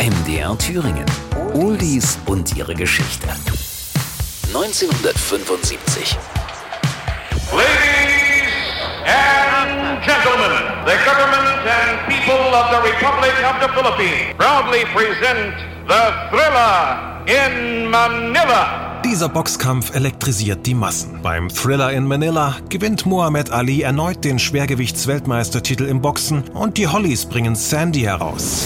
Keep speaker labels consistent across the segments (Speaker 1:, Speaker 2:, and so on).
Speaker 1: MDR Thüringen. Oldies und ihre Geschichte. 1975.
Speaker 2: Ladies and gentlemen, the government and people of the Republic of the Philippines proudly present the Thriller in Manila.
Speaker 3: Dieser Boxkampf elektrisiert die Massen. Beim Thriller in Manila gewinnt Muhammad Ali erneut den Schwergewichtsweltmeistertitel im Boxen und die Hollies bringen Sandy heraus.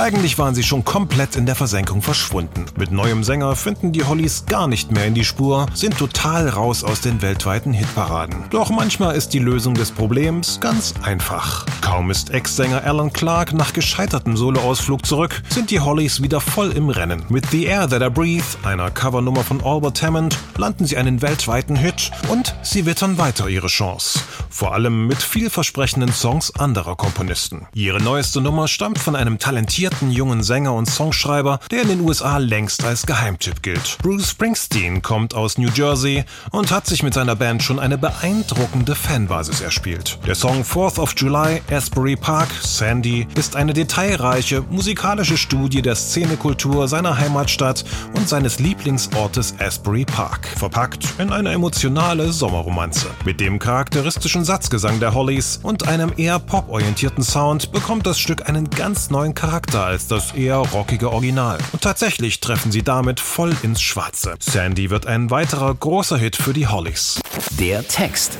Speaker 3: Eigentlich waren sie schon komplett in der Versenkung verschwunden. Mit neuem Sänger finden die Hollies gar nicht mehr in die Spur, sind total raus aus den weltweiten Hitparaden. Doch manchmal ist die Lösung des Problems ganz einfach. Kaum ist Ex-Sänger Alan Clark nach gescheitertem Soloausflug zurück, sind die Hollies wieder voll im Rennen. Mit The Air That I Breathe, einer Covernummer von Albert Hammond, landen sie einen weltweiten Hit und sie wittern weiter ihre Chance. Vor allem mit vielversprechenden Songs anderer Komponisten. Ihre neueste Nummer stammt von einem talentierten jungen Sänger und Songschreiber, der in den USA längst als Geheimtipp gilt. Bruce Springsteen kommt aus New Jersey und hat sich mit seiner Band schon eine beeindruckende Fanbasis erspielt. Der Song 4th of July, Asbury Park, Sandy ist eine detailreiche musikalische Studie der Szenekultur seiner Heimatstadt und seines Lieblingsortes Asbury Park, verpackt in eine emotionale Sommerromanze. Mit dem charakteristischen Satzgesang der Hollies und einem eher poporientierten Sound bekommt das Stück einen ganz neuen Charakter als das eher rockige Original. Und tatsächlich treffen sie damit voll ins Schwarze. Sandy wird ein weiterer großer Hit für die Hollies.
Speaker 1: Der Text.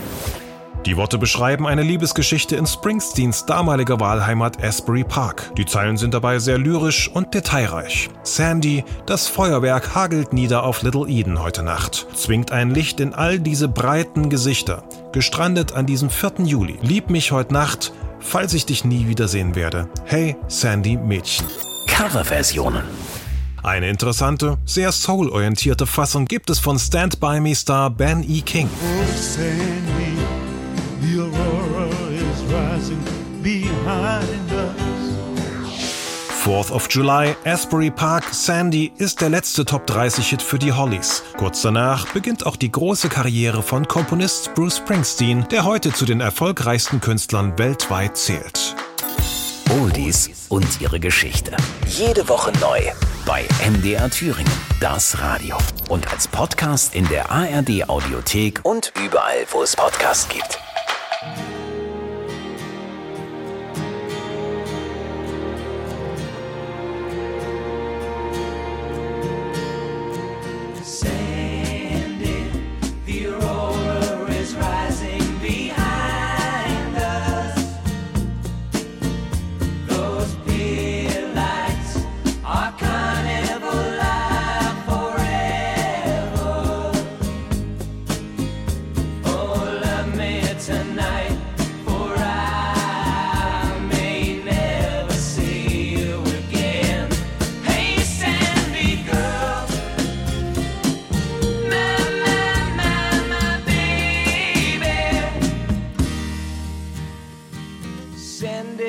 Speaker 3: Die Worte beschreiben eine Liebesgeschichte in Springsteens damaliger Wahlheimat Asbury Park. Die Zeilen sind dabei sehr lyrisch und detailreich. Sandy, das Feuerwerk hagelt nieder auf Little Eden heute Nacht, zwingt ein Licht in all diese breiten Gesichter. Gestrandet an diesem 4. Juli. Lieb mich heute Nacht, falls ich dich nie wiedersehen werde. Hey, Sandy Mädchen.
Speaker 1: Coverversionen.
Speaker 3: Eine interessante, sehr soul-orientierte Fassung gibt es von Stand By Me Star Ben E. King.
Speaker 4: Oh, Sandy, the aurora is rising behind us.
Speaker 3: 4th of July, Asbury Park, Sandy ist der letzte Top 30 Hit für die Hollies. Kurz danach beginnt auch die große Karriere von Komponist Bruce Springsteen, der heute zu den erfolgreichsten Künstlern weltweit zählt.
Speaker 1: Oldies und ihre Geschichte. Jede Woche neu bei MDR Thüringen, das Radio. Und als Podcast in der ARD Audiothek und überall, wo es Podcasts gibt.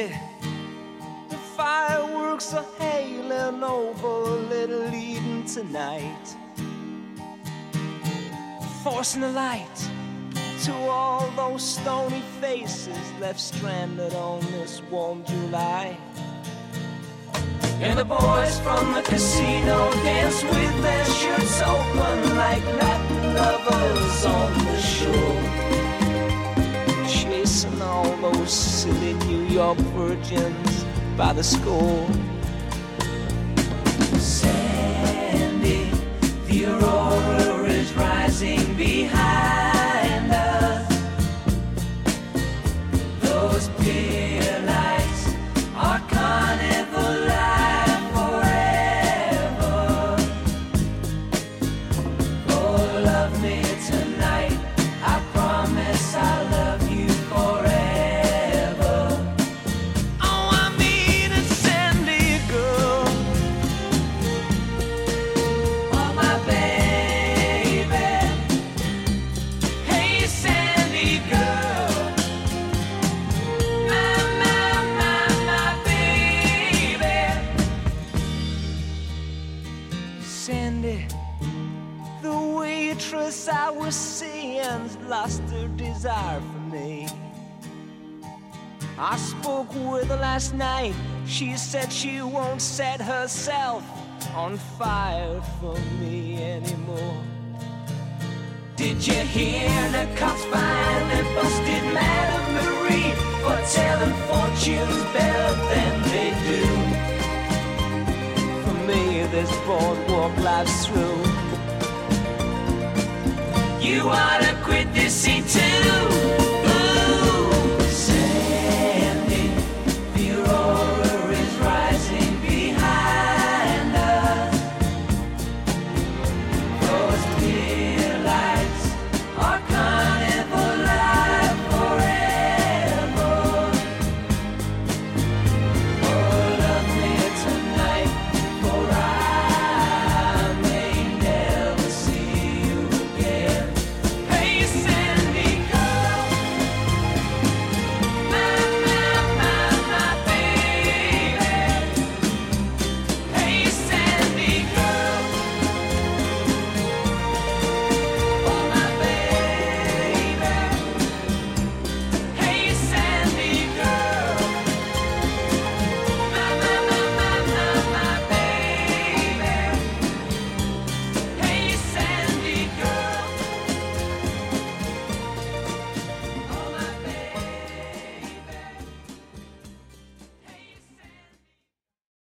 Speaker 5: The fireworks are hailing over Little Eden tonight. Forcing the light to all those stony faces left stranded on this warm July. And the boys from the casino dance with their shirts open like Latin lovers on the those silly New York virgins by the score. Desire for me. I spoke with her last night. She said she won't set herself on fire for me anymore. Did you hear the cops finally busted Madame Marie for telling fortunes better than they do? For me, this boardwalk life's through. You ought to quit this scene too.